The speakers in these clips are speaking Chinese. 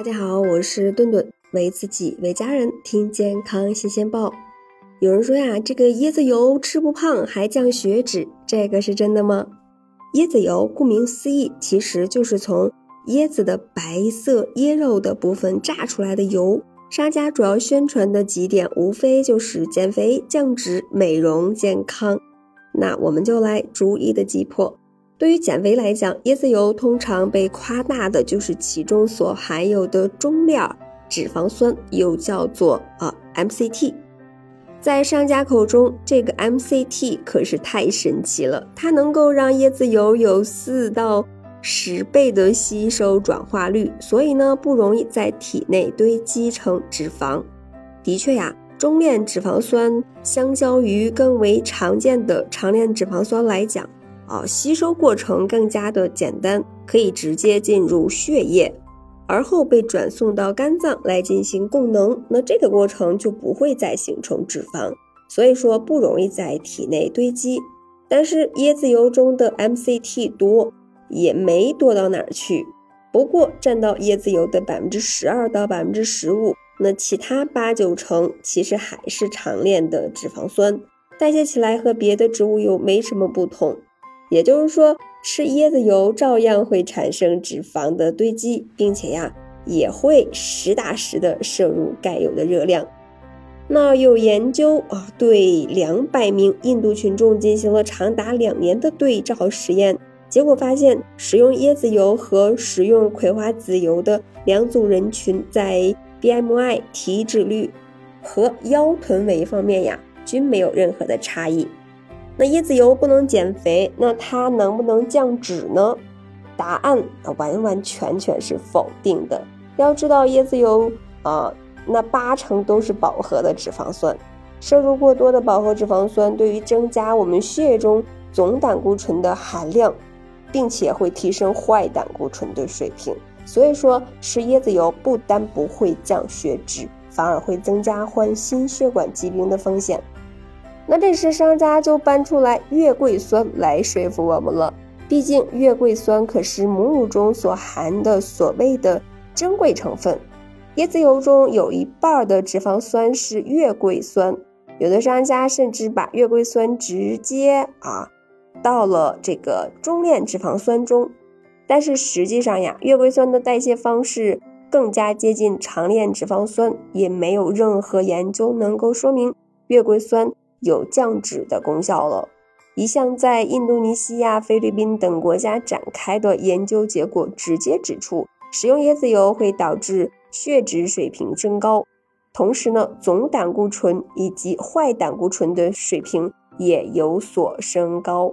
大家好，我是顿顿，为自己为家人听健康新鲜报。有人说呀，这个椰子油吃不胖还降血脂，这个是真的吗？椰子油顾名思义，其实就是从椰子的白色椰肉的部分榨出来的油。商家主要宣传的几点，无非就是减肥、降脂、美容、健康。那我们就来逐一的击破。对于减肥来讲，椰子油通常被夸大的就是其中所含有的中链脂肪酸，又叫做啊 MCT。在商家口中，这个 MCT 可是太神奇了，它能够让椰子油有四到十倍的吸收转化率，所以呢不容易在体内堆积成脂肪。的确呀，中链脂肪酸相较于更为常见的长链脂肪酸来讲。啊，吸收过程更加的简单，可以直接进入血液，而后被转送到肝脏来进行供能。那这个过程就不会再形成脂肪，所以说不容易在体内堆积。但是椰子油中的 MCT 多也没多到哪儿去，不过占到椰子油的百分之十二到百分之十五，那其他八九成其实还是长链的脂肪酸，代谢起来和别的植物油没什么不同。也就是说，吃椰子油照样会产生脂肪的堆积，并且呀，也会实打实的摄入该有的热量。那有研究啊，对两百名印度群众进行了长达两年的对照实验，结果发现，使用椰子油和使用葵花籽油的两组人群在 BMI、体脂率和腰臀围方面呀，均没有任何的差异。那椰子油不能减肥，那它能不能降脂呢？答案啊完完全全是否定的。要知道，椰子油啊，那八成都是饱和的脂肪酸，摄入过多的饱和脂肪酸，对于增加我们血液中总胆固醇的含量，并且会提升坏胆固醇的水平。所以说，吃椰子油不单不会降血脂，反而会增加患心血管疾病的风险。那这时商家就搬出来月桂酸来说服我们了。毕竟月桂酸可是母乳中所含的所谓的珍贵成分，椰子油中有一半的脂肪酸是月桂酸。有的商家甚至把月桂酸直接啊到了这个中链脂肪酸中，但是实际上呀，月桂酸的代谢方式更加接近长链脂肪酸，也没有任何研究能够说明月桂酸。有降脂的功效了。一项在印度尼西亚、菲律宾等国家展开的研究结果直接指出，使用椰子油会导致血脂水平升高，同时呢，总胆固醇以及坏胆固醇的水平也有所升高。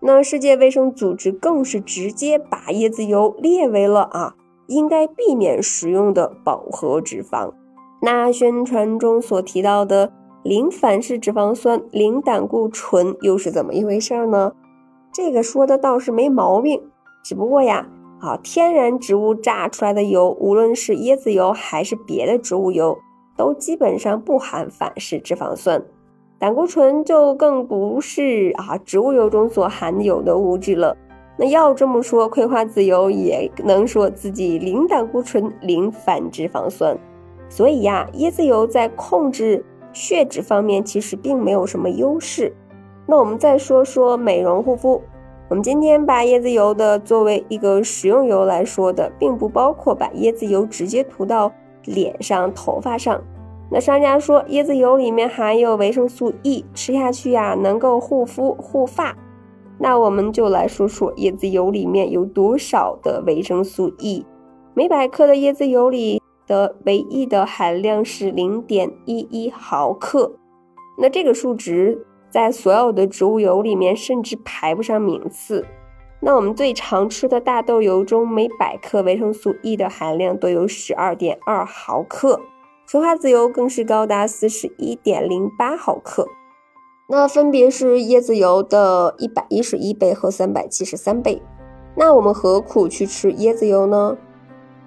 那世界卫生组织更是直接把椰子油列为了啊应该避免食用的饱和脂肪。那宣传中所提到的。零反式脂肪酸、零胆固醇又是怎么一回事呢？这个说的倒是没毛病，只不过呀，啊，天然植物榨出来的油，无论是椰子油还是别的植物油，都基本上不含反式脂肪酸，胆固醇就更不是啊植物油中所含有的物质了。那要这么说，葵花籽油也能说自己零胆固醇、零反脂肪酸，所以呀，椰子油在控制。血脂方面其实并没有什么优势。那我们再说说美容护肤。我们今天把椰子油的作为一个食用油来说的，并不包括把椰子油直接涂到脸上、头发上。那商家说椰子油里面含有维生素 E，吃下去呀能够护肤护发。那我们就来说说椰子油里面有多少的维生素 E。每百克的椰子油里。的唯一的含量是零点一一毫克，那这个数值在所有的植物油里面甚至排不上名次。那我们最常吃的大豆油中，每百克维生素 E 的含量都有十二点二毫克，葵花籽油更是高达四十一点零八毫克，那分别是椰子油的一百一十一倍和三百七十三倍。那我们何苦去吃椰子油呢？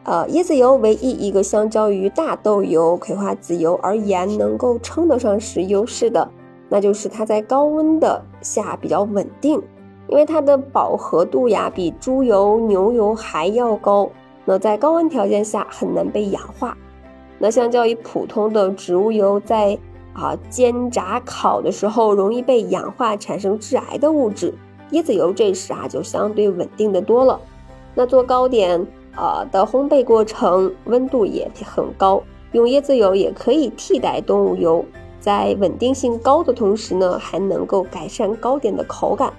呃，椰子油唯一一个相较于大豆油、葵花籽油而言能够称得上是优势的，那就是它在高温的下比较稳定，因为它的饱和度呀比猪油、牛油还要高，那在高温条件下很难被氧化。那相较于普通的植物油，在啊煎炸烤的时候容易被氧化产生致癌的物质，椰子油这时啊就相对稳定的多了。那做糕点啊的烘焙过程温度也很高，用椰子油也可以替代动物油。在稳定性高的同时呢，还能够改善糕点的口感，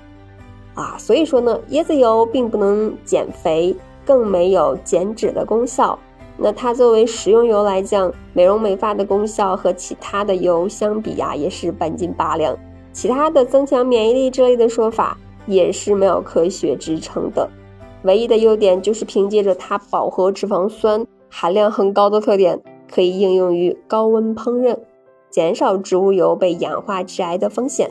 啊，所以说呢，椰子油并不能减肥，更没有减脂的功效。那它作为食用油来讲，美容美发的功效和其他的油相比呀，也是半斤八两。其他的增强免疫力之类的说法也是没有科学支撑的。唯一的优点就是凭借着它饱和脂肪酸含量很高的特点，可以应用于高温烹饪。减少植物油被氧化致癌的风险。